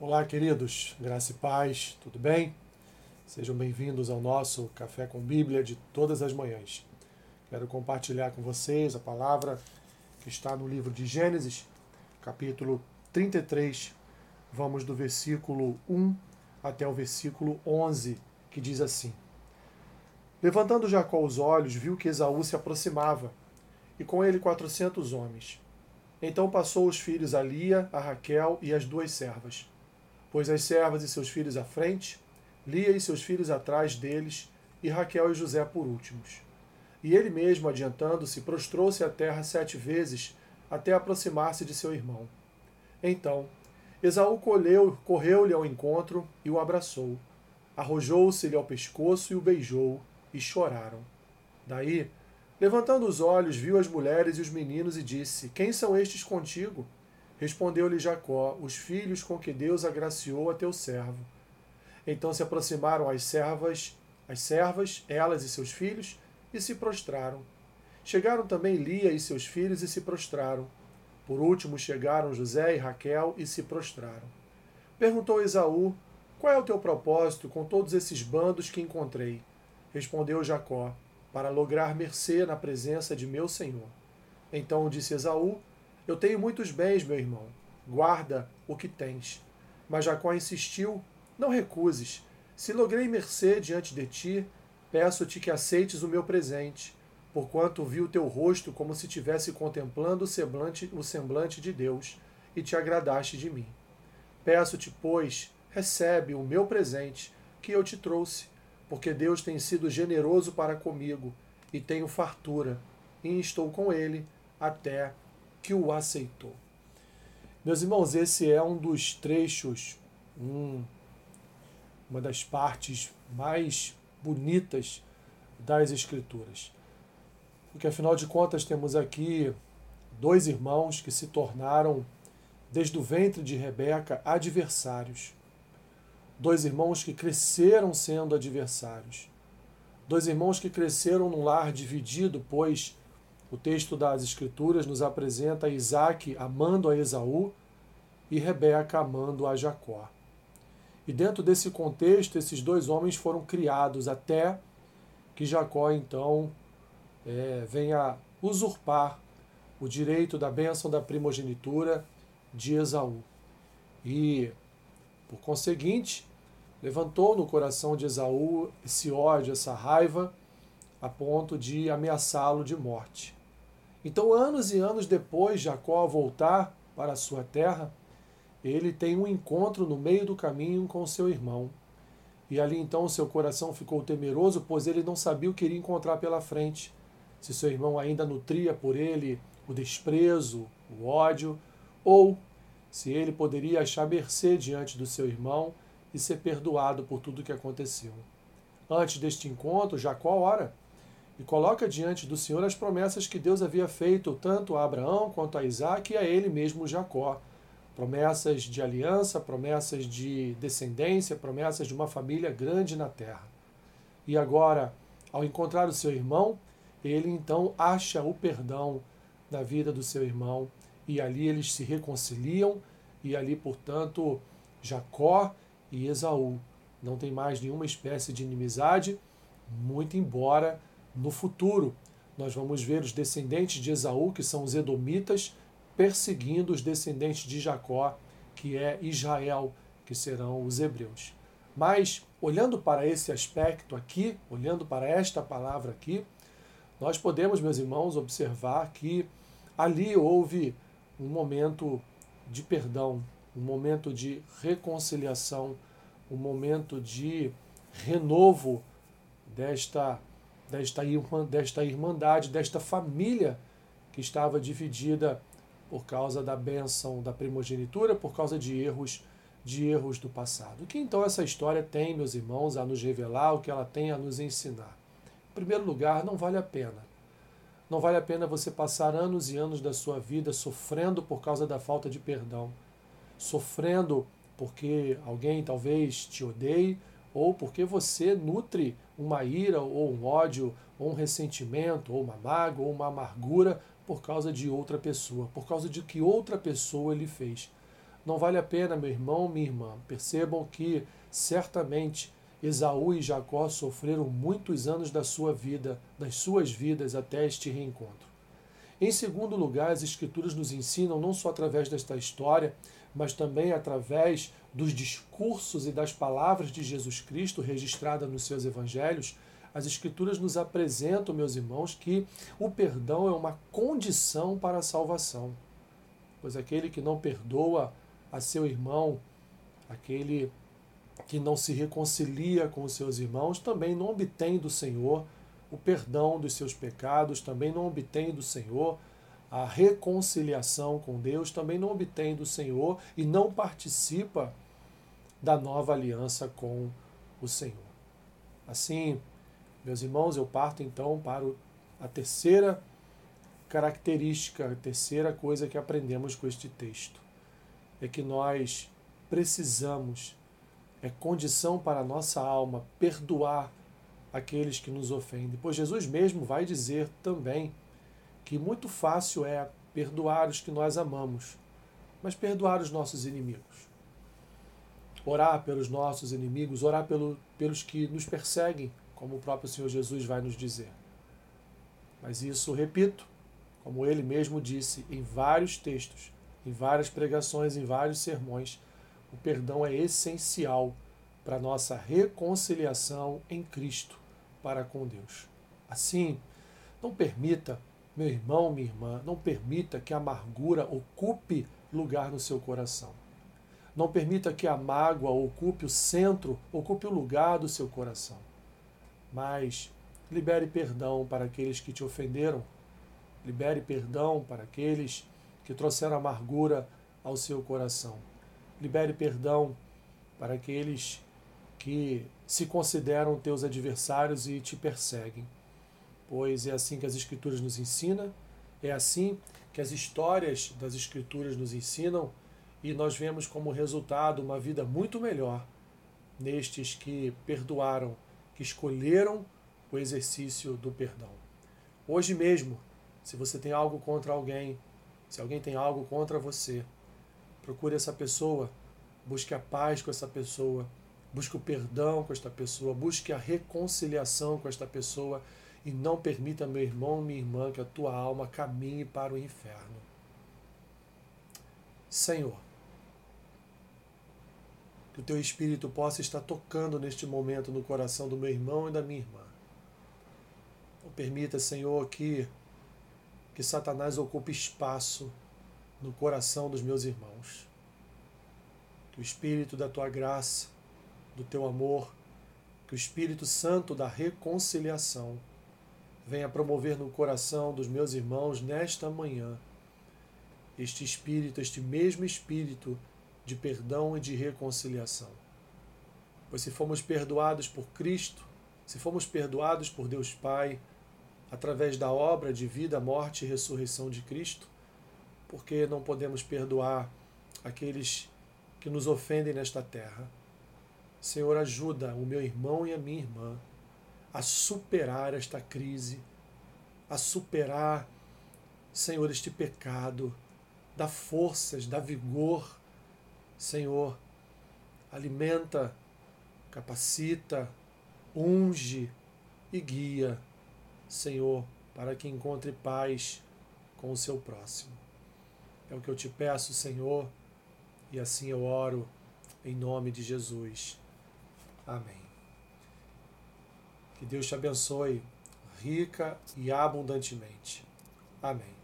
Olá, queridos, graça e paz, tudo bem? Sejam bem-vindos ao nosso Café com Bíblia de todas as manhãs. Quero compartilhar com vocês a palavra que está no livro de Gênesis, capítulo 33. Vamos do versículo 1 até o versículo 11, que diz assim: Levantando Jacó os olhos, viu que Esaú se aproximava, e com ele quatrocentos homens. Então passou os filhos a Lia, a Raquel e as duas servas pôs as servas e seus filhos à frente, Lia e seus filhos atrás deles, e Raquel e José por últimos. E ele mesmo, adiantando-se, prostrou-se à terra sete vezes, até aproximar-se de seu irmão. Então, Esaú correu-lhe ao encontro e o abraçou. Arrojou-se-lhe ao pescoço e o beijou, e choraram. Daí, levantando os olhos, viu as mulheres e os meninos e disse: Quem são estes contigo? Respondeu-lhe Jacó: Os filhos com que Deus agraciou a teu servo. Então se aproximaram as servas, as servas, elas e seus filhos, e se prostraram. Chegaram também Lia e seus filhos e se prostraram. Por último chegaram José e Raquel e se prostraram. Perguntou Esaú: Qual é o teu propósito com todos esses bandos que encontrei? Respondeu Jacó: Para lograr mercê na presença de meu senhor. Então disse Esaú: eu tenho muitos bens, meu irmão. Guarda o que tens. Mas Jacó insistiu: Não recuses. Se logrei mercê diante de ti, peço-te que aceites o meu presente, porquanto vi o teu rosto como se tivesse contemplando o semblante, o semblante de Deus, e te agradaste de mim. Peço-te, pois, recebe o meu presente que eu te trouxe, porque Deus tem sido generoso para comigo, e tenho fartura, e estou com ele até que o aceitou. Meus irmãos, esse é um dos trechos, um, uma das partes mais bonitas das Escrituras. Porque afinal de contas temos aqui dois irmãos que se tornaram, desde o ventre de Rebeca, adversários. Dois irmãos que cresceram sendo adversários. Dois irmãos que cresceram num lar dividido, pois o texto das Escrituras nos apresenta Isaac amando a Esaú e Rebeca amando a Jacó. E dentro desse contexto, esses dois homens foram criados até que Jacó então é, venha usurpar o direito da bênção da primogenitura de Esaú. E, por conseguinte, levantou no coração de Esaú esse ódio, essa raiva, a ponto de ameaçá-lo de morte. Então, anos e anos depois, Jacó voltar para a sua terra, ele tem um encontro no meio do caminho com seu irmão. E ali então seu coração ficou temeroso, pois ele não sabia o que iria encontrar pela frente. Se seu irmão ainda nutria por ele o desprezo, o ódio, ou se ele poderia achar mercê diante do seu irmão e ser perdoado por tudo o que aconteceu. Antes deste encontro, Jacó ora e coloca diante do Senhor as promessas que Deus havia feito tanto a Abraão quanto a Isaac e a ele mesmo Jacó. Promessas de aliança, promessas de descendência, promessas de uma família grande na terra. E agora, ao encontrar o seu irmão, ele então acha o perdão na vida do seu irmão e ali eles se reconciliam e ali, portanto, Jacó e Esaú não tem mais nenhuma espécie de inimizade, muito embora no futuro, nós vamos ver os descendentes de Esaú, que são os Edomitas, perseguindo os descendentes de Jacó, que é Israel, que serão os hebreus. Mas, olhando para esse aspecto aqui, olhando para esta palavra aqui, nós podemos, meus irmãos, observar que ali houve um momento de perdão, um momento de reconciliação, um momento de renovo desta desta, desta irmandade, desta família que estava dividida por causa da benção da primogenitura, por causa de erros de erros do passado. O que então essa história tem, meus irmãos, a nos revelar, o que ela tem a nos ensinar? Em primeiro lugar, não vale a pena. Não vale a pena você passar anos e anos da sua vida sofrendo por causa da falta de perdão, sofrendo porque alguém talvez te odeie, ou porque você nutre uma ira ou um ódio, ou um ressentimento, ou uma mágoa, ou uma amargura por causa de outra pessoa, por causa de que outra pessoa lhe fez. Não vale a pena, meu irmão, minha irmã. Percebam que certamente Esaú e Jacó sofreram muitos anos da sua vida, das suas vidas até este reencontro. Em segundo lugar, as Escrituras nos ensinam, não só através desta história, mas também através dos discursos e das palavras de Jesus Cristo registradas nos seus evangelhos, as Escrituras nos apresentam, meus irmãos, que o perdão é uma condição para a salvação. Pois aquele que não perdoa a seu irmão, aquele que não se reconcilia com os seus irmãos, também não obtém do Senhor o perdão dos seus pecados, também não obtém do Senhor a reconciliação com Deus, também não obtém do Senhor e não participa da nova aliança com o Senhor. Assim, meus irmãos, eu parto então para a terceira característica, a terceira coisa que aprendemos com este texto. É que nós precisamos, é condição para a nossa alma perdoar aqueles que nos ofendem. Pois Jesus mesmo vai dizer também que muito fácil é perdoar os que nós amamos, mas perdoar os nossos inimigos. Orar pelos nossos inimigos, orar pelo, pelos que nos perseguem, como o próprio Senhor Jesus vai nos dizer. Mas isso, repito, como ele mesmo disse em vários textos, em várias pregações, em vários sermões, o perdão é essencial para nossa reconciliação em Cristo para com Deus. Assim, não permita, meu irmão, minha irmã, não permita que a amargura ocupe lugar no seu coração. Não permita que a mágoa ocupe o centro, ocupe o lugar do seu coração mas libere perdão para aqueles que te ofenderam, libere perdão para aqueles que trouxeram amargura ao seu coração, libere perdão para aqueles que se consideram teus adversários e te perseguem. Pois é assim que as Escrituras nos ensinam, é assim que as histórias das Escrituras nos ensinam, e nós vemos como resultado uma vida muito melhor nestes que perdoaram que escolheram o exercício do perdão. Hoje mesmo, se você tem algo contra alguém, se alguém tem algo contra você, procure essa pessoa, busque a paz com essa pessoa, busque o perdão com esta pessoa, busque a reconciliação com esta pessoa e não permita, meu irmão, minha irmã, que a tua alma caminhe para o inferno. Senhor, que o teu espírito possa estar tocando neste momento no coração do meu irmão e da minha irmã. Não permita, Senhor, que, que Satanás ocupe espaço no coração dos meus irmãos. Que o espírito da tua graça, do teu amor, que o Espírito Santo da reconciliação venha promover no coração dos meus irmãos nesta manhã este espírito, este mesmo espírito de perdão e de reconciliação. Pois se fomos perdoados por Cristo, se fomos perdoados por Deus Pai, através da obra de vida, morte e ressurreição de Cristo, por que não podemos perdoar aqueles que nos ofendem nesta terra? Senhor, ajuda o meu irmão e a minha irmã a superar esta crise, a superar, Senhor, este pecado, dá forças, dá vigor Senhor, alimenta, capacita, unge e guia, Senhor, para que encontre paz com o seu próximo. É o que eu te peço, Senhor, e assim eu oro em nome de Jesus. Amém. Que Deus te abençoe rica e abundantemente. Amém.